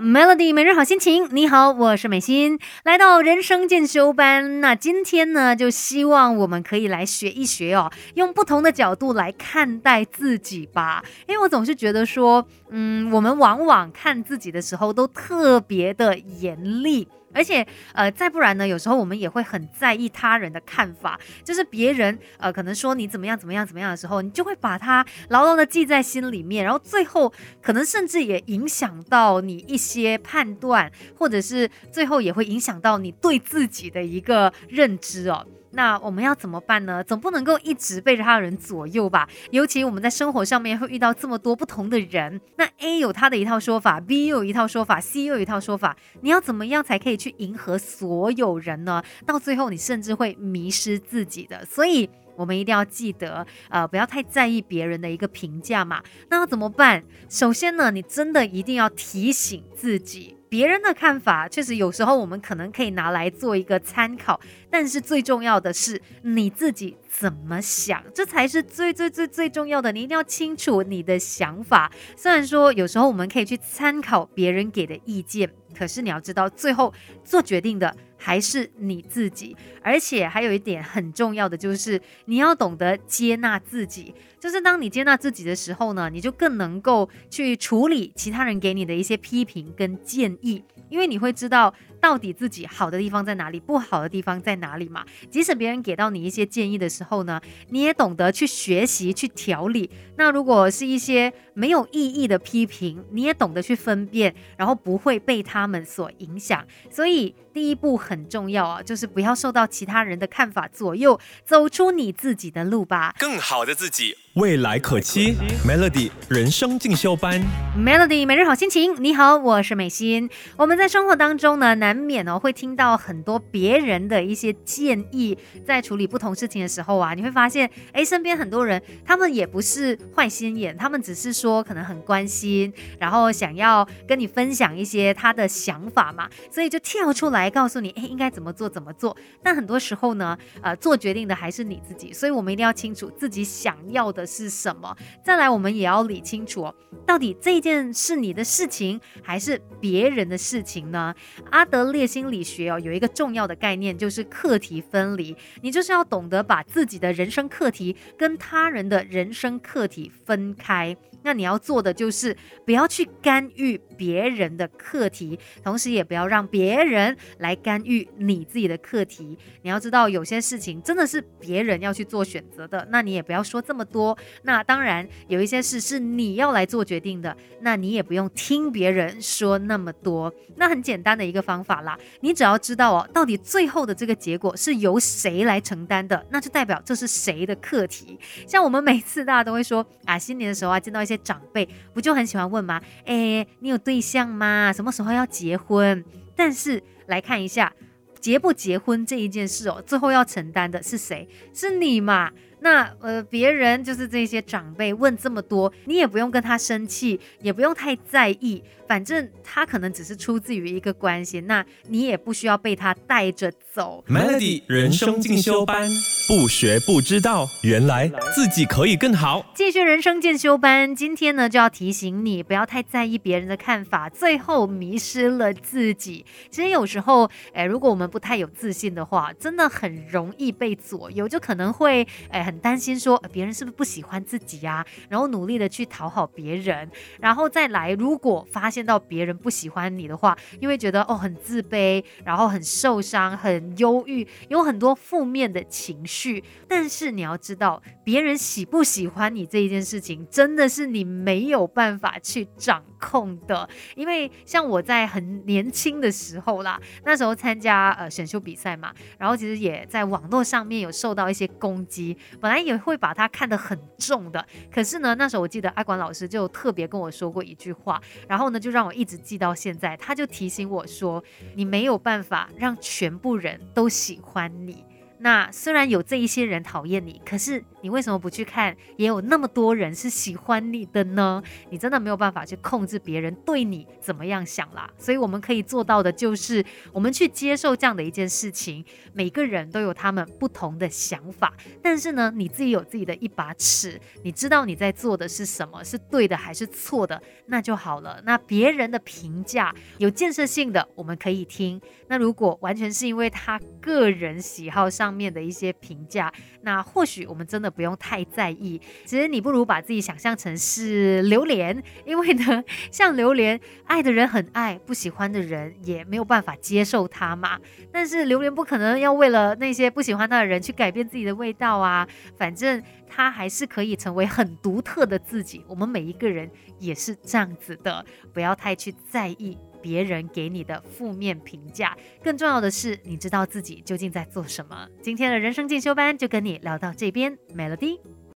Melody 每日好心情，你好，我是美心，来到人生进修班。那今天呢，就希望我们可以来学一学哦，用不同的角度来看待自己吧。因为我总是觉得说，嗯，我们往往看自己的时候都特别的严厉。而且，呃，再不然呢？有时候我们也会很在意他人的看法，就是别人呃可能说你怎么样怎么样怎么样的时候，你就会把它牢牢的记在心里面，然后最后可能甚至也影响到你一些判断，或者是最后也会影响到你对自己的一个认知哦。那我们要怎么办呢？总不能够一直被他人左右吧？尤其我们在生活上面会遇到这么多不同的人，那 A 有他的一套说法，B 又有一套说法，C 又有一套说法，你要怎么样才可以去迎合所有人呢？到最后你甚至会迷失自己的。所以，我们一定要记得，呃，不要太在意别人的一个评价嘛。那要怎么办？首先呢，你真的一定要提醒自己。别人的看法确实有时候我们可能可以拿来做一个参考，但是最重要的是你自己怎么想，这才是最最最最重要的。你一定要清楚你的想法。虽然说有时候我们可以去参考别人给的意见，可是你要知道，最后做决定的还是你自己。而且还有一点很重要的就是，你要懂得接纳自己。就是当你接纳自己的时候呢，你就更能够去处理其他人给你的一些批评跟建议，因为你会知道。到底自己好的地方在哪里，不好的地方在哪里嘛？即使别人给到你一些建议的时候呢，你也懂得去学习去调理。那如果是一些没有意义的批评，你也懂得去分辨，然后不会被他们所影响。所以第一步很重要啊，就是不要受到其他人的看法左右，走出你自己的路吧。更好的自己，未来可期。Melody 人生进修班，Melody 每日好心情。你好，我是美心。我们在生活当中呢，难免哦会听到很多别人的一些建议，在处理不同事情的时候啊，你会发现，哎，身边很多人他们也不是坏心眼，他们只是说可能很关心，然后想要跟你分享一些他的想法嘛，所以就跳出来告诉你，哎，应该怎么做怎么做。但很多时候呢，呃，做决定的还是你自己，所以我们一定要清楚自己想要的是什么。再来，我们也要理清楚，到底这件是你的事情还是别人的事情呢？阿德。列心理学哦，有一个重要的概念就是课题分离。你就是要懂得把自己的人生课题跟他人的人生课题分开。那你要做的就是不要去干预别人的课题，同时也不要让别人来干预你自己的课题。你要知道，有些事情真的是别人要去做选择的，那你也不要说这么多。那当然，有一些事是你要来做决定的，那你也不用听别人说那么多。那很简单的一个方法啦，你只要知道哦，到底最后的这个结果是由谁来承担的，那就代表这是谁的课题。像我们每次大家都会说啊，新年的时候啊，见到一些长辈不就很喜欢问吗？哎，你有对象吗？什么时候要结婚？但是来看一下，结不结婚这一件事哦，最后要承担的是谁？是你嘛？那呃，别人就是这些长辈问这么多，你也不用跟他生气，也不用太在意。反正他可能只是出自于一个关系，那你也不需要被他带着走。Melody 人生进修班，不学不知道，原来自己可以更好。继续人生进修班，今天呢就要提醒你，不要太在意别人的看法，最后迷失了自己。其实有时候，哎，如果我们不太有自信的话，真的很容易被左右，就可能会哎很担心说别人是不是不喜欢自己呀，然后努力的去讨好别人，然后再来，如果发现。到别人不喜欢你的话，因为觉得哦很自卑，然后很受伤、很忧郁，有很多负面的情绪。但是你要知道，别人喜不喜欢你这一件事情，真的是你没有办法去掌控的。因为像我在很年轻的时候啦，那时候参加呃选秀比赛嘛，然后其实也在网络上面有受到一些攻击，本来也会把它看得很重的。可是呢，那时候我记得阿管老师就特别跟我说过一句话，然后呢就。让我一直记到现在，他就提醒我说：“你没有办法让全部人都喜欢你。”那虽然有这一些人讨厌你，可是你为什么不去看？也有那么多人是喜欢你的呢？你真的没有办法去控制别人对你怎么样想啦。所以我们可以做到的就是，我们去接受这样的一件事情。每个人都有他们不同的想法，但是呢，你自己有自己的一把尺，你知道你在做的是什么，是对的还是错的，那就好了。那别人的评价有建设性的，我们可以听。那如果完全是因为他个人喜好上上面的一些评价，那或许我们真的不用太在意。其实你不如把自己想象成是榴莲，因为呢，像榴莲，爱的人很爱，不喜欢的人也没有办法接受它嘛。但是榴莲不可能要为了那些不喜欢它的人去改变自己的味道啊，反正它还是可以成为很独特的自己。我们每一个人也是这样子的，不要太去在意。别人给你的负面评价，更重要的是，你知道自己究竟在做什么。今天的人生进修班就跟你聊到这边，Melody。